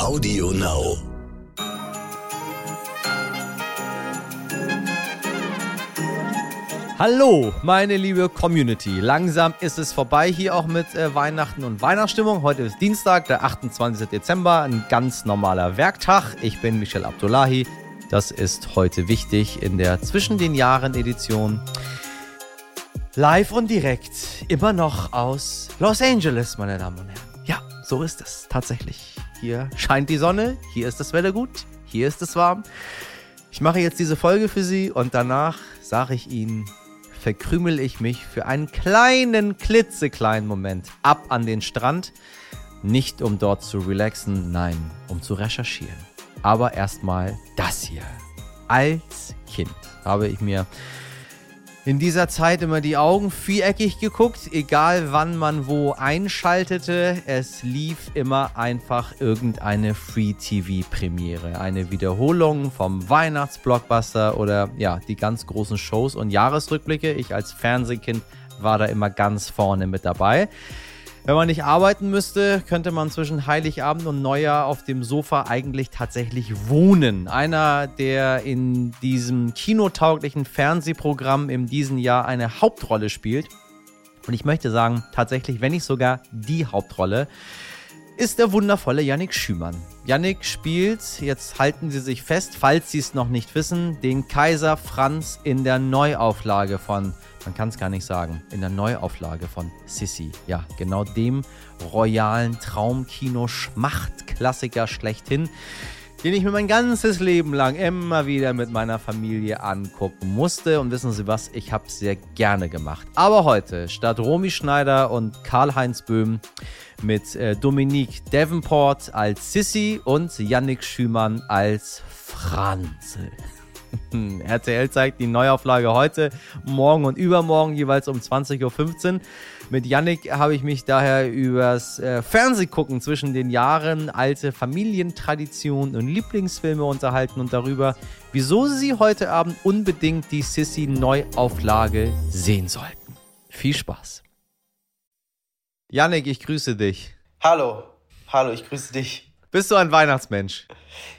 Audio Now. Hallo, meine liebe Community. Langsam ist es vorbei hier auch mit äh, Weihnachten und Weihnachtsstimmung. Heute ist Dienstag, der 28. Dezember, ein ganz normaler Werktag. Ich bin Michel Abdullahi. Das ist heute wichtig in der Zwischen den Jahren Edition. Live und direkt, immer noch aus Los Angeles, meine Damen und Herren. Ja, so ist es tatsächlich. Hier scheint die Sonne, hier ist das Wetter gut, hier ist es warm. Ich mache jetzt diese Folge für Sie und danach sage ich Ihnen, verkrümel ich mich für einen kleinen, klitzekleinen Moment ab an den Strand. Nicht um dort zu relaxen, nein, um zu recherchieren. Aber erstmal das hier. Als Kind habe ich mir in dieser Zeit immer die Augen viereckig geguckt, egal wann man wo einschaltete. Es lief immer einfach irgendeine Free-TV-Premiere. Eine Wiederholung vom Weihnachtsblockbuster oder ja, die ganz großen Shows und Jahresrückblicke. Ich als Fernsehkind war da immer ganz vorne mit dabei. Wenn man nicht arbeiten müsste, könnte man zwischen Heiligabend und Neujahr auf dem Sofa eigentlich tatsächlich wohnen. Einer, der in diesem kinotauglichen Fernsehprogramm in diesem Jahr eine Hauptrolle spielt. Und ich möchte sagen, tatsächlich, wenn nicht sogar die Hauptrolle, ist der wundervolle Yannick Schümann. Yannick spielt, jetzt halten Sie sich fest, falls Sie es noch nicht wissen, den Kaiser Franz in der Neuauflage von man kann es gar nicht sagen, in der Neuauflage von Sissy. Ja, genau dem royalen Traumkino-Schmacht-Klassiker schlechthin, den ich mir mein ganzes Leben lang immer wieder mit meiner Familie angucken musste. Und wissen Sie was, ich habe sehr gerne gemacht. Aber heute, statt Romy Schneider und Karl-Heinz Böhm, mit äh, Dominique Davenport als Sissy und Yannick Schümann als Franzl. RTL zeigt die Neuauflage heute, morgen und übermorgen jeweils um 20.15 Uhr. Mit Yannick habe ich mich daher übers äh, Fernsehgucken zwischen den Jahren, alte Familientraditionen und Lieblingsfilme unterhalten und darüber, wieso Sie heute Abend unbedingt die Sissy Neuauflage sehen sollten. Viel Spaß. Yannick, ich grüße dich. Hallo, hallo, ich grüße dich. Bist du ein Weihnachtsmensch?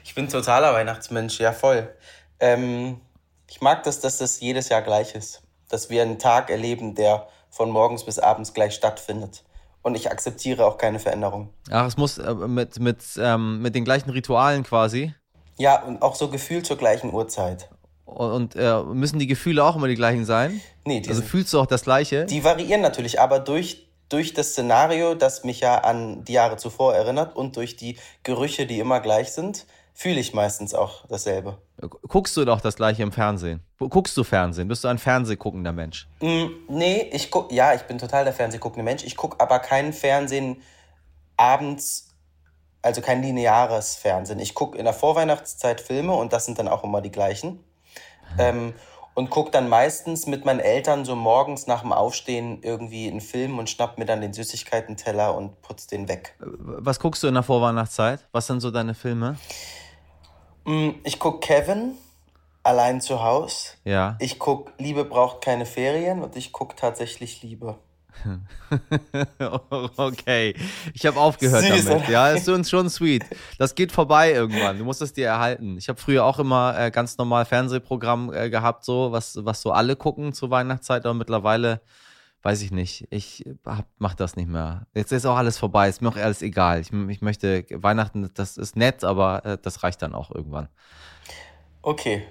Ich bin totaler Weihnachtsmensch, ja voll. Ähm, ich mag das, dass das jedes Jahr gleich ist. Dass wir einen Tag erleben, der von morgens bis abends gleich stattfindet. Und ich akzeptiere auch keine Veränderung. Ach, es muss äh, mit, mit, ähm, mit den gleichen Ritualen quasi. Ja, und auch so gefühlt zur gleichen Uhrzeit. Und, und äh, müssen die Gefühle auch immer die gleichen sein? Nee, die Also fühlst du auch das Gleiche? die variieren natürlich, aber durch, durch das Szenario, das mich ja an die Jahre zuvor erinnert und durch die Gerüche, die immer gleich sind, fühle ich meistens auch dasselbe. Guckst du doch das Gleiche im Fernsehen? Guckst du Fernsehen? Bist du ein Fernsehguckender Mensch? Mm, nee, ich guck, ja, ich bin total der Fernsehguckende Mensch. Ich gucke aber kein Fernsehen abends, also kein lineares Fernsehen. Ich gucke in der Vorweihnachtszeit Filme und das sind dann auch immer die gleichen. Ähm, und gucke dann meistens mit meinen Eltern so morgens nach dem Aufstehen irgendwie einen Film und schnapp mir dann den Süßigkeitenteller und putz den weg. Was guckst du in der Vorweihnachtszeit? Was sind so deine Filme? Mm, Ich guck Kevin allein zu Haus. Ja. Ich guck Liebe braucht keine Ferien und ich guck tatsächlich Liebe. okay. Ich habe aufgehört Süß, damit. Ja, ist schon, schon sweet. Das geht vorbei irgendwann. Du musst es dir erhalten. Ich habe früher auch immer äh, ganz normal Fernsehprogramm äh, gehabt, so was, was so alle gucken zur Weihnachtszeit, aber mittlerweile weiß ich nicht. Ich hab, mach das nicht mehr. Jetzt ist auch alles vorbei. Ist mir auch alles egal. Ich, ich möchte Weihnachten, das ist nett, aber äh, das reicht dann auch irgendwann. Okay.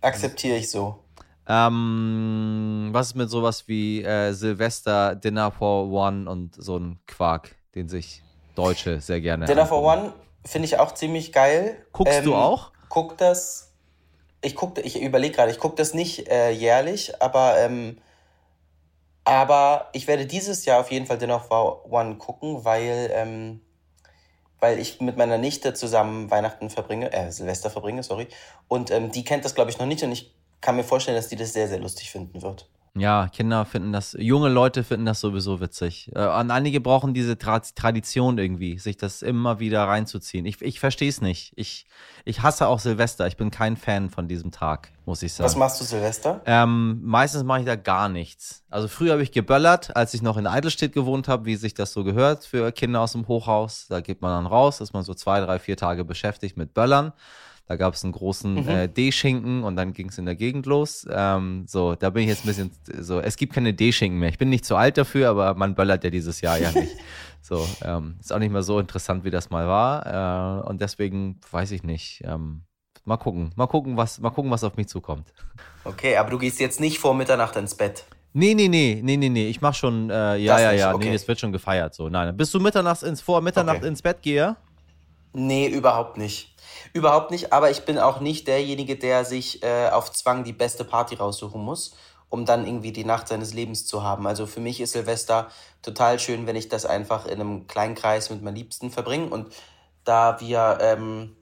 Akzeptiere ich so. Ähm, was ist mit sowas wie äh, Silvester, Dinner for One und so ein Quark, den sich Deutsche sehr gerne Dinner for angucken? One finde ich auch ziemlich geil. Guckst du auch? Guck das. Ich guck, ich überlege gerade, ich gucke das nicht äh, jährlich, aber ähm, aber ich werde dieses Jahr auf jeden Fall for One gucken, weil ähm, weil ich mit meiner Nichte zusammen Weihnachten verbringe, äh, Silvester verbringe, sorry. Und ähm, die kennt das, glaube ich, noch nicht und ich kann mir vorstellen, dass die das sehr, sehr lustig finden wird. Ja, Kinder finden das, junge Leute finden das sowieso witzig. Äh, und einige brauchen diese Tra Tradition irgendwie, sich das immer wieder reinzuziehen. Ich, ich verstehe es nicht. Ich, ich hasse auch Silvester. Ich bin kein Fan von diesem Tag, muss ich sagen. Was machst du Silvester? Ähm, meistens mache ich da gar nichts. Also früher habe ich geböllert, als ich noch in Eidelstedt gewohnt habe, wie sich das so gehört für Kinder aus dem Hochhaus. Da geht man dann raus, ist man so zwei, drei, vier Tage beschäftigt mit Böllern. Da gab es einen großen mhm. äh, D-Schinken und dann ging es in der Gegend los. Ähm, so, da bin ich jetzt ein bisschen so, es gibt keine D-Schinken mehr. Ich bin nicht zu alt dafür, aber man böllert ja dieses Jahr ja nicht. so, ähm, ist auch nicht mehr so interessant, wie das mal war. Äh, und deswegen weiß ich nicht. Ähm, mal gucken, mal gucken, was, mal gucken, was auf mich zukommt. Okay, aber du gehst jetzt nicht vor Mitternacht ins Bett. Nee, nee, nee, nee, nee, nee. Ich mach schon, äh, ja, das ja, ja, okay. nee, es wird schon gefeiert. So, nein. Bist du mitternachts ins, vor Mitternacht okay. ins Bett gehe? Nee, überhaupt nicht. Überhaupt nicht, aber ich bin auch nicht derjenige, der sich äh, auf Zwang die beste Party raussuchen muss, um dann irgendwie die Nacht seines Lebens zu haben. Also für mich ist Silvester total schön, wenn ich das einfach in einem kleinen Kreis mit meinen Liebsten verbringe. Und da wir ähm,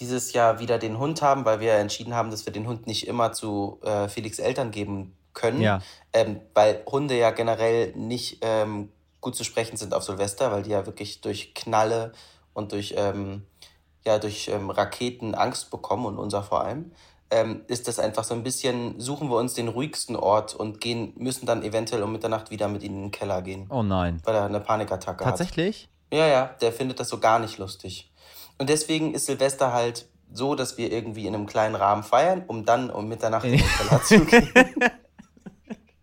dieses Jahr wieder den Hund haben, weil wir entschieden haben, dass wir den Hund nicht immer zu äh, Felix Eltern geben können, ja. ähm, weil Hunde ja generell nicht ähm, gut zu sprechen sind auf Silvester, weil die ja wirklich durch Knalle und durch ähm, ja durch ähm, Raketen Angst bekommen und unser vor allem, ähm, ist das einfach so ein bisschen, suchen wir uns den ruhigsten Ort und gehen, müssen dann eventuell um Mitternacht wieder mit ihnen in den Keller gehen. Oh nein. Weil er eine Panikattacke Tatsächlich? hat. Tatsächlich? Ja, ja, der findet das so gar nicht lustig. Und deswegen ist Silvester halt so, dass wir irgendwie in einem kleinen Rahmen feiern, um dann um Mitternacht in den Keller zu gehen.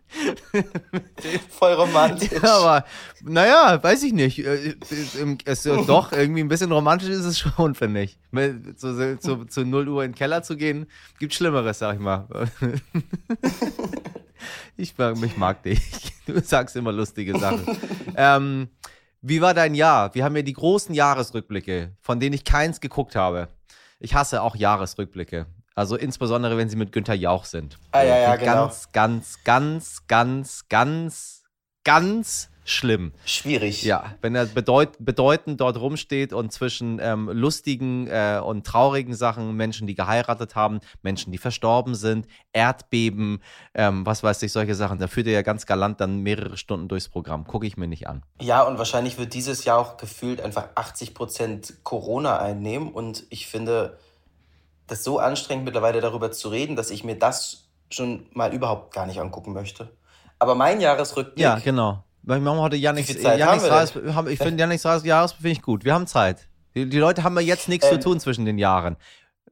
Voll romantisch. Ja, aber naja, weiß ich nicht. Äh, es, ist doch, irgendwie ein bisschen romantisch ist es schon, finde ich. Zu, zu, zu 0 Uhr in den Keller zu gehen, gibt Schlimmeres, sag ich mal. Ich mag, ich mag dich. Du sagst immer lustige Sachen. ähm, wie war dein Jahr? Wir haben ja die großen Jahresrückblicke, von denen ich keins geguckt habe. Ich hasse auch Jahresrückblicke. Also insbesondere, wenn sie mit Günther Jauch sind. Ah, ja, ja, genau. Ganz, ganz, ganz, ganz, ganz, ganz schlimm. Schwierig. Ja, wenn er bedeut bedeutend dort rumsteht und zwischen ähm, lustigen äh, und traurigen Sachen, Menschen, die geheiratet haben, Menschen, die verstorben sind, Erdbeben, ähm, was weiß ich, solche Sachen. Da führt er ja ganz galant dann mehrere Stunden durchs Programm. Gucke ich mir nicht an. Ja, und wahrscheinlich wird dieses Jahr auch gefühlt einfach 80 Prozent Corona einnehmen. Und ich finde, das so anstrengend mittlerweile darüber zu reden, dass ich mir das schon mal überhaupt gar nicht angucken möchte. Aber mein Jahresrückblick. Ja, genau. Wir machen heute Yannick's Reis, haben, ich finde Yannick's Reis, Jahres finde ich gut. Wir haben Zeit. Die, die Leute haben ja jetzt nichts ähm, zu tun zwischen den Jahren.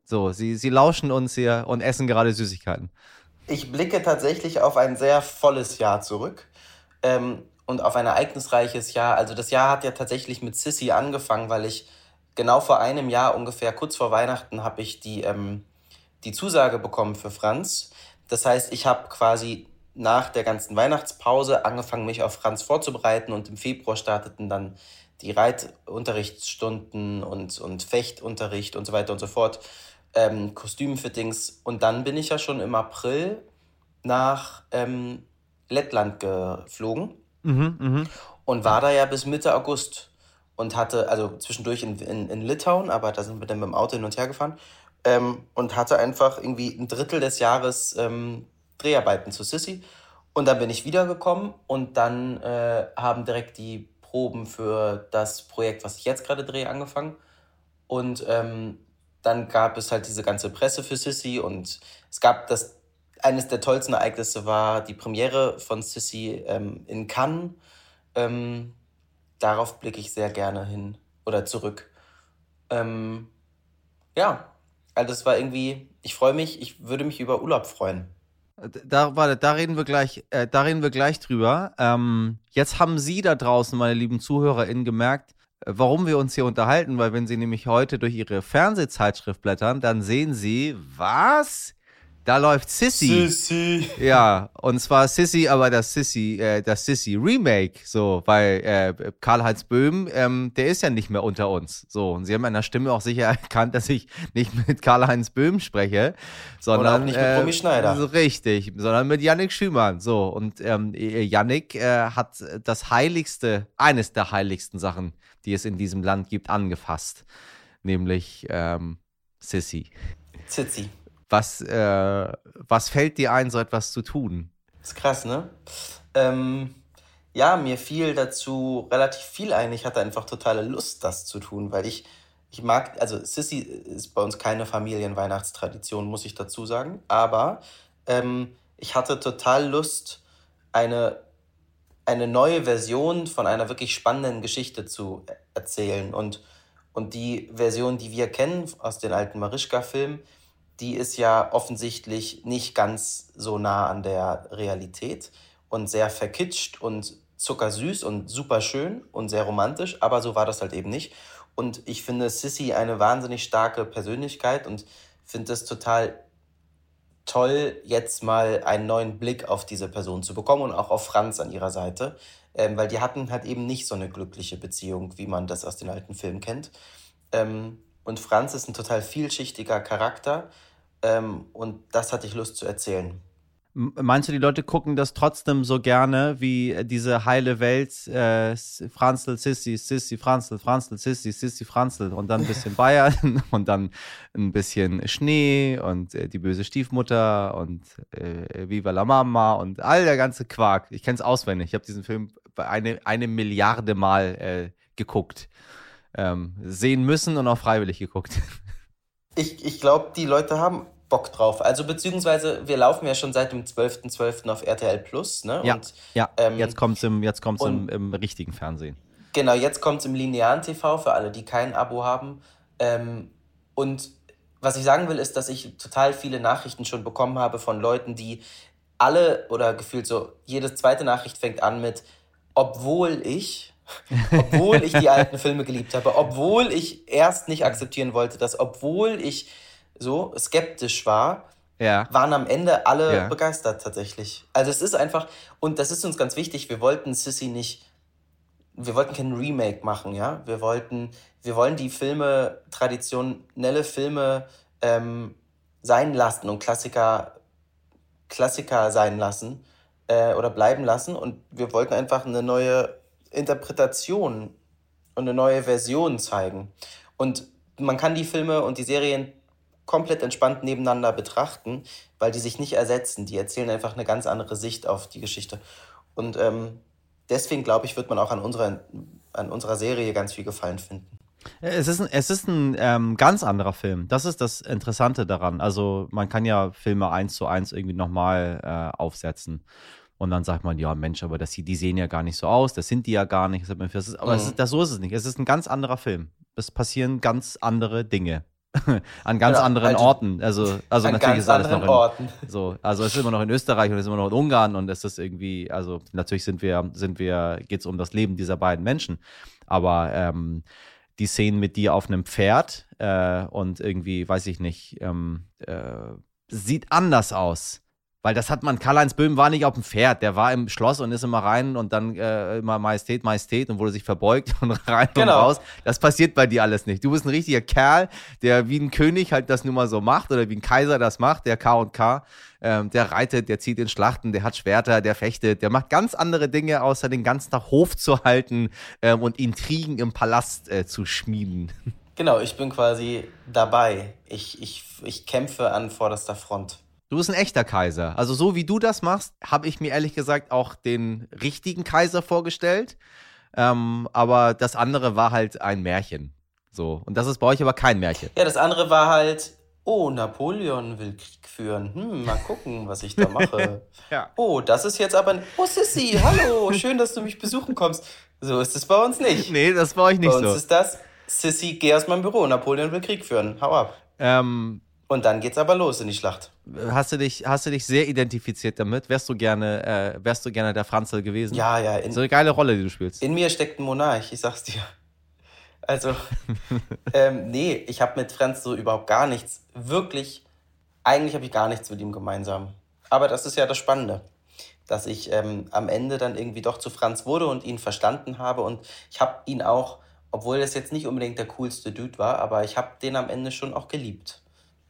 So, sie, sie lauschen uns hier und essen gerade Süßigkeiten. Ich blicke tatsächlich auf ein sehr volles Jahr zurück ähm, und auf ein ereignisreiches Jahr. Also das Jahr hat ja tatsächlich mit Sissy angefangen, weil ich genau vor einem Jahr ungefähr, kurz vor Weihnachten, habe ich die, ähm, die Zusage bekommen für Franz. Das heißt, ich habe quasi nach der ganzen Weihnachtspause angefangen, mich auf Franz vorzubereiten und im Februar starteten dann die Reitunterrichtsstunden und, und Fechtunterricht und so weiter und so fort, ähm, Kostümfittings. Und dann bin ich ja schon im April nach ähm, Lettland geflogen mhm, mh. und war da ja bis Mitte August und hatte, also zwischendurch in, in, in Litauen, aber da sind wir dann mit dem Auto hin und her gefahren ähm, und hatte einfach irgendwie ein Drittel des Jahres ähm, Dreharbeiten zu Sissy. Und dann bin ich wiedergekommen und dann äh, haben direkt die Proben für das Projekt, was ich jetzt gerade drehe, angefangen. Und ähm, dann gab es halt diese ganze Presse für Sissy und es gab das, eines der tollsten Ereignisse war die Premiere von Sissy ähm, in Cannes. Ähm, darauf blicke ich sehr gerne hin oder zurück. Ähm, ja, also das war irgendwie, ich freue mich, ich würde mich über Urlaub freuen. Da, warte, da reden wir gleich, äh, da reden wir gleich drüber. Ähm, jetzt haben Sie da draußen, meine lieben ZuhörerInnen, gemerkt, äh, warum wir uns hier unterhalten, weil wenn Sie nämlich heute durch Ihre Fernsehzeitschrift blättern, dann sehen Sie, was? Da läuft Sissy. Sissy. Ja, und zwar Sissy, aber das Sissy, äh, das Sissy Remake, so, weil äh, Karl-Heinz Böhm, ähm, der ist ja nicht mehr unter uns. So, und sie haben in der Stimme auch sicher erkannt, dass ich nicht mit Karl-Heinz Böhm spreche, sondern. Und nicht mit Romy äh, Schneider. So, richtig, sondern mit Yannick Schümann. So, und ähm, Yannick äh, hat das heiligste, eines der heiligsten Sachen, die es in diesem Land gibt, angefasst. Nämlich ähm, Sissy. Sissy. Was, äh, was fällt dir ein, so etwas zu tun? ist krass, ne? Ähm, ja, mir fiel dazu relativ viel ein. Ich hatte einfach totale Lust, das zu tun, weil ich, ich mag, also Sissy ist bei uns keine Familienweihnachtstradition, muss ich dazu sagen, aber ähm, ich hatte total Lust, eine, eine neue Version von einer wirklich spannenden Geschichte zu erzählen. Und, und die Version, die wir kennen aus den alten Marischka-Filmen, die ist ja offensichtlich nicht ganz so nah an der Realität und sehr verkitscht und zuckersüß und super schön und sehr romantisch, aber so war das halt eben nicht. Und ich finde Sissy eine wahnsinnig starke Persönlichkeit und finde es total toll, jetzt mal einen neuen Blick auf diese Person zu bekommen und auch auf Franz an ihrer Seite, ähm, weil die hatten halt eben nicht so eine glückliche Beziehung, wie man das aus den alten Filmen kennt. Ähm, und Franz ist ein total vielschichtiger Charakter ähm, und das hatte ich Lust zu erzählen. Meinst du, die Leute gucken das trotzdem so gerne wie äh, diese heile Welt, äh, Franzl, Sissi, Sissi, Franzl, Franzl, Sissi, Sissi, Franzl und dann ein bisschen Bayern und dann ein bisschen Schnee und äh, die böse Stiefmutter und äh, Viva la Mama und all der ganze Quark. Ich kenne es auswendig. Ich habe diesen Film eine, eine Milliarde Mal äh, geguckt. Ähm, sehen müssen und auch freiwillig geguckt. Ich, ich glaube, die Leute haben Bock drauf. Also beziehungsweise wir laufen ja schon seit dem 12.12. .12. auf RTL Plus. Ne? Ja, und, ja. Ähm, jetzt kommt es im, jetzt kommt's im, im richtigen Fernsehen. Genau, jetzt kommt es im linearen TV für alle, die kein Abo haben. Ähm, und was ich sagen will, ist, dass ich total viele Nachrichten schon bekommen habe von Leuten, die alle oder gefühlt so, jede zweite Nachricht fängt an mit, obwohl ich, obwohl ich die alten Filme geliebt habe, obwohl ich erst nicht akzeptieren wollte, dass obwohl ich so skeptisch war, ja. waren am Ende alle ja. begeistert tatsächlich. Also es ist einfach, und das ist uns ganz wichtig, wir wollten Sissy nicht, wir wollten kein Remake machen, ja. Wir wollten, wir wollen die Filme, traditionelle Filme ähm, sein lassen und Klassiker, Klassiker sein lassen äh, oder bleiben lassen. Und wir wollten einfach eine neue Interpretation und eine neue Version zeigen. Und man kann die Filme und die Serien komplett entspannt nebeneinander betrachten, weil die sich nicht ersetzen. Die erzählen einfach eine ganz andere Sicht auf die Geschichte. Und ähm, deswegen glaube ich, wird man auch an unserer, an unserer Serie ganz viel Gefallen finden. Es ist ein, es ist ein ähm, ganz anderer Film. Das ist das Interessante daran. Also man kann ja Filme eins zu eins irgendwie nochmal äh, aufsetzen. Und dann sagt man, ja, Mensch, aber das, die sehen ja gar nicht so aus, das sind die ja gar nicht. aber mhm. es ist, das, so ist es nicht. Es ist ein ganz anderer Film. Es passieren ganz andere Dinge. an ganz ja, anderen halt Orten. Also, also natürlich ist alles noch in, Orten. So, also es ist immer noch in Österreich und es ist immer noch in Ungarn und es ist irgendwie, also natürlich sind wir, sind wir, geht es um das Leben dieser beiden Menschen. Aber ähm, die Szenen mit dir auf einem Pferd äh, und irgendwie, weiß ich nicht, ähm, äh, sieht anders aus. Weil das hat man, Karl-Heinz Böhm war nicht auf dem Pferd, der war im Schloss und ist immer rein und dann äh, immer Majestät, Majestät und wurde sich verbeugt und rein genau. und raus. Das passiert bei dir alles nicht. Du bist ein richtiger Kerl, der wie ein König halt das nun mal so macht oder wie ein Kaiser das macht, der K und K. Ähm, der reitet, der zieht in Schlachten, der hat Schwerter, der fechtet, der macht ganz andere Dinge, außer den ganzen Tag Hof zu halten ähm, und Intrigen im Palast äh, zu schmieden. Genau, ich bin quasi dabei. Ich, ich, ich kämpfe an vorderster Front. Du bist ein echter Kaiser. Also so wie du das machst, habe ich mir ehrlich gesagt auch den richtigen Kaiser vorgestellt. Ähm, aber das andere war halt ein Märchen. So. Und das ist bei euch aber kein Märchen. Ja, das andere war halt, oh, Napoleon will Krieg führen. Hm, mal gucken, was ich da mache. ja. Oh, das ist jetzt aber ein. Oh, Sissy, hallo, schön, dass du mich besuchen kommst. So ist es bei uns nicht. Nee, das bei euch nicht so. Bei uns so. ist das, Sissy, geh aus meinem Büro, Napoleon will Krieg führen. Hau ab. Ähm, und dann geht's aber los in die Schlacht. Hast du dich, hast du dich sehr identifiziert damit? Wärst du gerne, äh, wärst du gerne der Franzl gewesen? Ja, ja. In, so eine geile Rolle, die du spielst. In mir steckt ein Monarch, ich sag's dir. Also, ähm, nee, ich habe mit Franz so überhaupt gar nichts. Wirklich, eigentlich habe ich gar nichts mit ihm gemeinsam. Aber das ist ja das Spannende, dass ich ähm, am Ende dann irgendwie doch zu Franz wurde und ihn verstanden habe. Und ich habe ihn auch, obwohl das jetzt nicht unbedingt der coolste Dude war, aber ich habe den am Ende schon auch geliebt.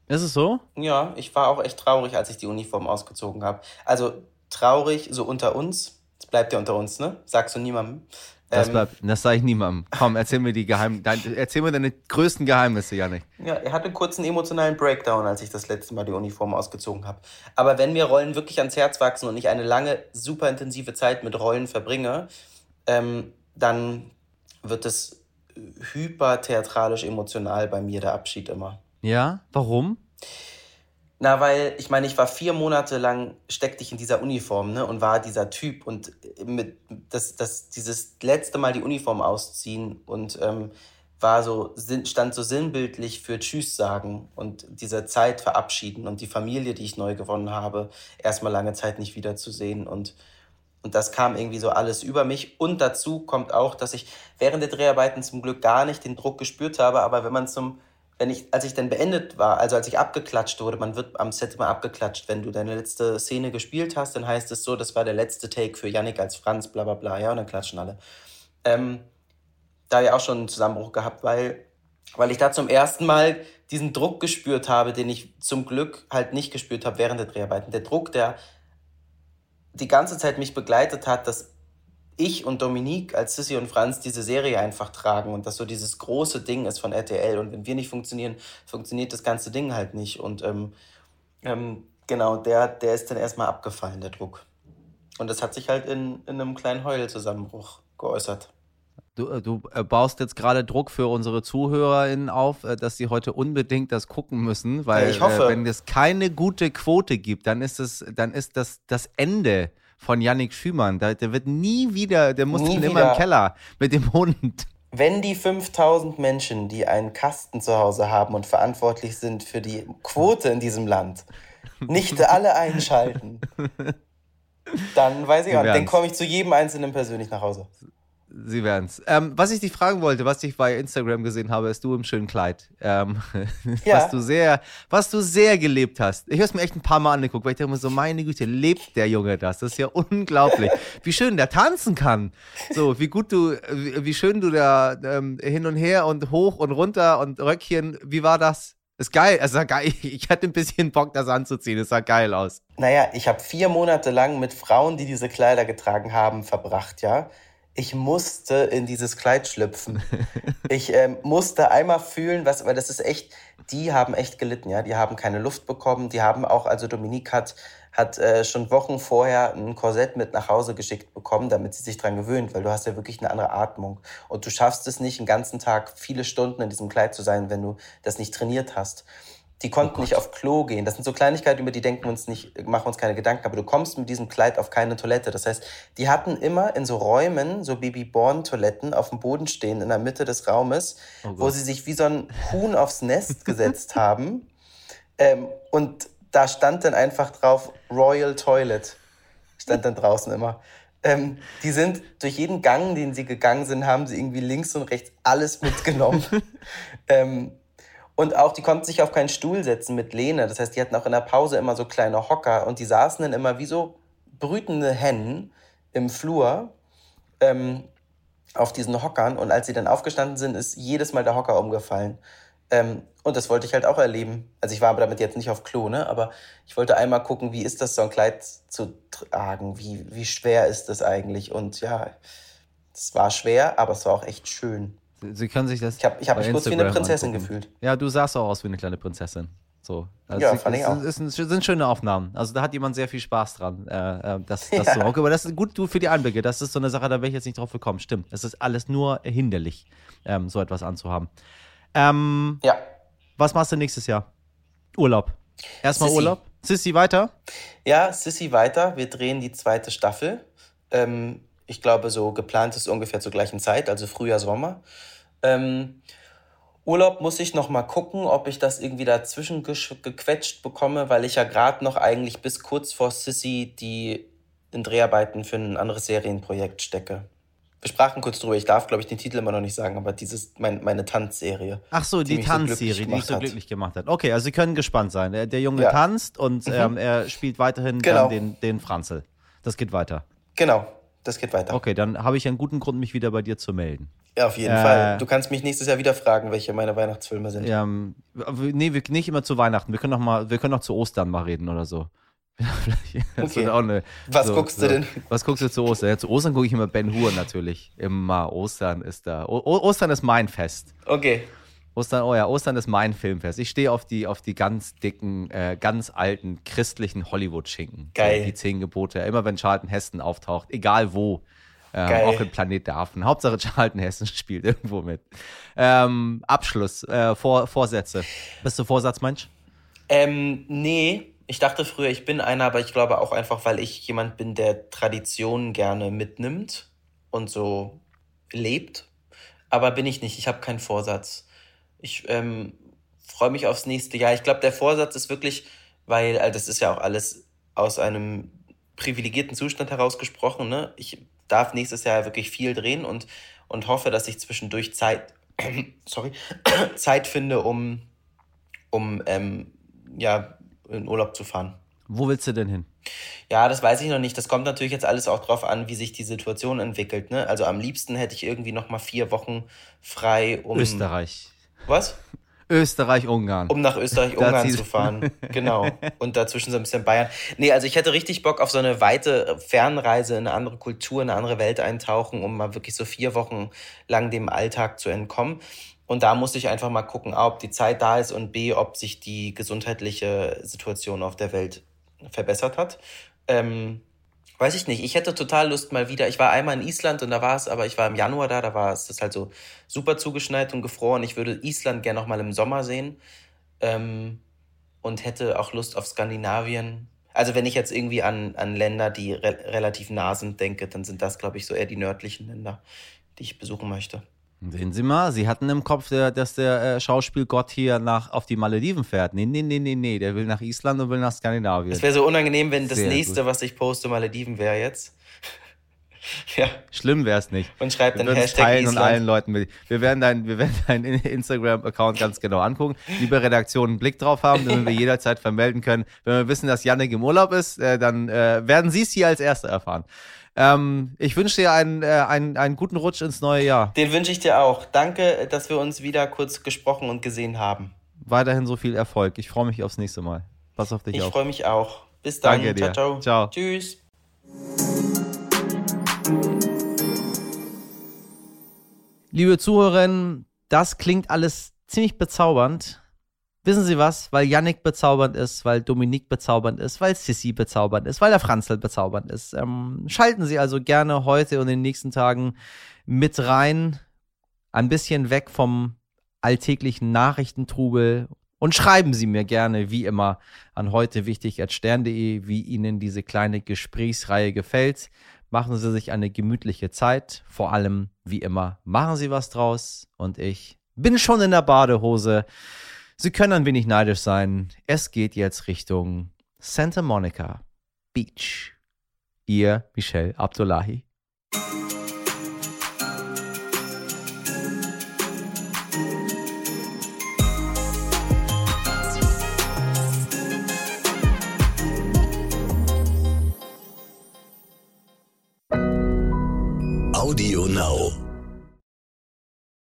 Ist es so? Ja, ich war auch echt traurig, als ich die Uniform ausgezogen habe. Also traurig, so unter uns. Es bleibt ja unter uns, ne? Sagst du niemandem. Das, bleibt, das sage ich niemandem. Komm, erzähl mir die Geheim, dein, erzähl mir deine größten Geheimnisse, Janik. Ja, er hatte kurz einen emotionalen Breakdown, als ich das letzte Mal die Uniform ausgezogen habe. Aber wenn mir Rollen wirklich ans Herz wachsen und ich eine lange, super intensive Zeit mit Rollen verbringe, ähm, dann wird es hypertheatralisch emotional bei mir, der Abschied immer. Ja, warum? Na, weil ich meine, ich war vier Monate lang, steckte ich in dieser Uniform ne, und war dieser Typ. Und mit das, das, dieses letzte Mal die Uniform ausziehen und ähm, war so, stand so sinnbildlich für Tschüss sagen und dieser Zeit verabschieden und die Familie, die ich neu gewonnen habe, erstmal lange Zeit nicht wiederzusehen. Und, und das kam irgendwie so alles über mich. Und dazu kommt auch, dass ich während der Dreharbeiten zum Glück gar nicht den Druck gespürt habe, aber wenn man zum wenn ich, als ich dann beendet war, also als ich abgeklatscht wurde, man wird am Set immer abgeklatscht, wenn du deine letzte Szene gespielt hast, dann heißt es so, das war der letzte Take für Yannick als Franz, bla bla bla, ja, und dann klatschen alle. Ähm, da ich auch schon einen Zusammenbruch gehabt, weil, weil ich da zum ersten Mal diesen Druck gespürt habe, den ich zum Glück halt nicht gespürt habe während der Dreharbeiten. Der Druck, der die ganze Zeit mich begleitet hat, dass ich und Dominique als Sissy und Franz diese Serie einfach tragen und das so dieses große Ding ist von RTL. Und wenn wir nicht funktionieren, funktioniert das ganze Ding halt nicht. Und ähm, ähm, genau, der, der ist dann erstmal abgefallen, der Druck. Und das hat sich halt in, in einem kleinen Heulzusammenbruch geäußert. Du, äh, du äh, baust jetzt gerade Druck für unsere ZuhörerInnen auf, äh, dass sie heute unbedingt das gucken müssen, weil ich hoffe. wenn es keine gute Quote gibt, dann ist es, dann ist das das Ende von Yannick Schümann. Der, der wird nie wieder, der muss nie immer im Keller mit dem Hund. Wenn die 5000 Menschen, die einen Kasten zu Hause haben und verantwortlich sind für die Quote in diesem Land, nicht alle einschalten, dann weiß ich auch, dann komme ich zu jedem Einzelnen persönlich nach Hause. Sie werden es. Ähm, was ich dich fragen wollte, was ich bei Instagram gesehen habe, ist du im schönen Kleid. Ähm, ja. Was du sehr, was du sehr gelebt hast. Ich habe es mir echt ein paar Mal angeguckt, weil ich dachte mir so, meine Güte, lebt der Junge das? Das ist ja unglaublich. wie schön der tanzen kann. So, wie gut du, wie, wie schön du da ähm, hin und her und hoch und runter und Röckchen, wie war das? Ist geil, geil. Ich hatte ein bisschen Bock, das anzuziehen. Es sah geil aus. Naja, ich habe vier Monate lang mit Frauen, die diese Kleider getragen haben, verbracht, ja ich musste in dieses Kleid schlüpfen. Ich ähm, musste einmal fühlen, was, weil das ist echt, die haben echt gelitten, ja. Die haben keine Luft bekommen. Die haben auch, also Dominique hat, hat äh, schon Wochen vorher ein Korsett mit nach Hause geschickt bekommen, damit sie sich dran gewöhnt, weil du hast ja wirklich eine andere Atmung. Und du schaffst es nicht, den ganzen Tag viele Stunden in diesem Kleid zu sein, wenn du das nicht trainiert hast. Die konnten oh nicht auf Klo gehen. Das sind so Kleinigkeiten, über die denken wir uns nicht, machen uns keine Gedanken. Aber du kommst mit diesem Kleid auf keine Toilette. Das heißt, die hatten immer in so Räumen so Babyborn-Toiletten auf dem Boden stehen in der Mitte des Raumes, oh wo sie sich wie so ein Huhn aufs Nest gesetzt haben. Ähm, und da stand dann einfach drauf Royal Toilet. Stand dann draußen immer. Ähm, die sind durch jeden Gang, den sie gegangen sind, haben sie irgendwie links und rechts alles mitgenommen. ähm, und auch, die konnten sich auf keinen Stuhl setzen mit Lehne. Das heißt, die hatten auch in der Pause immer so kleine Hocker und die saßen dann immer wie so brütende Hennen im Flur ähm, auf diesen Hockern. Und als sie dann aufgestanden sind, ist jedes Mal der Hocker umgefallen. Ähm, und das wollte ich halt auch erleben. Also ich war damit jetzt nicht auf Klo, ne? Aber ich wollte einmal gucken, wie ist das, so ein Kleid zu tragen? Wie, wie schwer ist das eigentlich? Und ja, es war schwer, aber es war auch echt schön. Sie können sich das. Ich habe ich hab mich kurz wie eine Prinzessin angucken. gefühlt. Ja, du sahst auch aus wie eine kleine Prinzessin. So. Also ja, fand ich auch. Es sind schöne Aufnahmen. Also da hat jemand sehr viel Spaß dran. Äh, äh das, das ja. so. Okay, aber das ist gut du für die Einblicke. Das ist so eine Sache, da wäre ich jetzt nicht drauf gekommen. Stimmt. Es ist alles nur hinderlich, ähm, so etwas anzuhaben. Ähm, ja. Was machst du nächstes Jahr? Urlaub. Erstmal Sissi. Urlaub. Sissy weiter? Ja, Sissy weiter. Wir drehen die zweite Staffel. Ähm, ich glaube, so geplant ist ungefähr zur gleichen Zeit, also Frühjahr, Sommer. Ähm, Urlaub muss ich noch mal gucken, ob ich das irgendwie dazwischen gequetscht bekomme, weil ich ja gerade noch eigentlich bis kurz vor Sissy die in Dreharbeiten für ein anderes Serienprojekt stecke. Wir sprachen kurz drüber, ich darf, glaube ich, den Titel immer noch nicht sagen, aber dieses, mein, meine Tanzserie. Ach so, die, die Tanzserie, so die mich so glücklich gemacht hat. Okay, also Sie können gespannt sein. Der, der Junge ja. tanzt und mhm. ähm, er spielt weiterhin genau. den, den Franzel. Das geht weiter. Genau, das geht weiter. Okay, dann habe ich einen guten Grund, mich wieder bei dir zu melden. Ja, auf jeden äh, Fall. Du kannst mich nächstes Jahr wieder fragen, welche meine Weihnachtsfilme sind. Ja, nee, wir, nicht immer zu Weihnachten. Wir können noch mal, wir können noch zu Ostern mal reden oder so. Okay. eine, Was guckst du denn? Was guckst du zu Ostern? Ja, zu Ostern gucke ich immer Ben Hur natürlich. Immer Ostern ist da. O Ostern ist mein Fest. Okay. Ostern, oh ja, Ostern ist mein Filmfest. Ich stehe auf die, auf die ganz dicken, äh, ganz alten christlichen Hollywood-Schinken. Geil. Die zehn Gebote. Immer wenn Charlton Heston auftaucht, egal wo. Ähm, auch in Planet der Affen. Hauptsache Charlton Heston spielt irgendwo mit. Ähm, Abschluss, äh, Vor Vorsätze. Bist du Vorsatzmensch? Ähm, nee, ich dachte früher, ich bin einer, aber ich glaube auch einfach, weil ich jemand bin, der Traditionen gerne mitnimmt und so lebt. Aber bin ich nicht, ich habe keinen Vorsatz. Ich ähm, freue mich aufs nächste Jahr. Ich glaube, der Vorsatz ist wirklich, weil, also das ist ja auch alles aus einem privilegierten Zustand herausgesprochen, ne? Ich darf nächstes Jahr wirklich viel drehen und, und hoffe, dass ich zwischendurch Zeit, sorry, Zeit finde, um, um ähm, ja, in Urlaub zu fahren. Wo willst du denn hin? Ja, das weiß ich noch nicht. Das kommt natürlich jetzt alles auch drauf an, wie sich die Situation entwickelt. Ne? Also am liebsten hätte ich irgendwie noch mal vier Wochen frei, um Österreich. Was? Österreich, Ungarn. Um nach Österreich, Da Ungarn ziehst- zu fahren. Genau. Und dazwischen so ein bisschen Bayern. Nee, also ich hätte richtig Bock auf so eine weite Fernreise in eine andere Kultur, in eine andere Welt eintauchen, um mal wirklich so vier Wochen lang dem Alltag zu entkommen. Und da muss ich einfach mal gucken, A, ob die Zeit da ist und B, ob sich die gesundheitliche Situation auf der Welt verbessert hat. Ähm, weiß ich nicht. Ich hätte total Lust mal wieder. Ich war einmal in Island und da war es, aber ich war im Januar da, da war es das halt so super zugeschneit und gefroren. Ich würde Island gerne noch mal im Sommer sehen ähm, und hätte auch Lust auf Skandinavien. Also wenn ich jetzt irgendwie an, an Länder, die re relativ nah sind, denke, dann sind das, glaube ich, so eher die nördlichen Länder, die ich besuchen möchte. Sehen Sie mal, Sie hatten im Kopf, dass der äh, Schauspielgott hier nach, auf die Malediven fährt. Nee, nee, nee, nee, nee. Der will nach Island und will nach Skandinavien. Es wäre so unangenehm, wenn das Sehr nächste, gut. was ich poste, Malediven wäre jetzt. ja, Schlimm wäre es nicht. und schreibt dann Hashtag teilen und allen Island. Leuten mit. Wir werden deinen wir werden deinen Instagram-Account ganz genau angucken. Liebe Redaktion einen Blick drauf haben, damit wir jederzeit vermelden können. Wenn wir wissen, dass Yannick im Urlaub ist, äh, dann äh, werden Sie es hier als Erste erfahren. Ähm, ich wünsche dir einen, äh, einen, einen guten Rutsch ins neue Jahr. Den wünsche ich dir auch. Danke, dass wir uns wieder kurz gesprochen und gesehen haben. Weiterhin so viel Erfolg. Ich freue mich aufs nächste Mal. Pass auf dich Ich auf. freue mich auch. Bis dann. Danke dir. Ciao, ciao. Ciao. Tschüss. Liebe Zuhörerinnen, das klingt alles ziemlich bezaubernd. Wissen Sie was? Weil Yannick bezaubernd ist, weil Dominique bezaubernd ist, weil Sissy bezaubernd ist, weil der Franzl bezaubernd ist. Ähm, schalten Sie also gerne heute und in den nächsten Tagen mit rein. Ein bisschen weg vom alltäglichen Nachrichtentrubel. Und schreiben Sie mir gerne, wie immer, an heute wichtig stern.de, wie Ihnen diese kleine Gesprächsreihe gefällt. Machen Sie sich eine gemütliche Zeit. Vor allem, wie immer, machen Sie was draus. Und ich bin schon in der Badehose. Sie können ein wenig neidisch sein. Es geht jetzt Richtung Santa Monica Beach. Ihr Michel Abdullahi.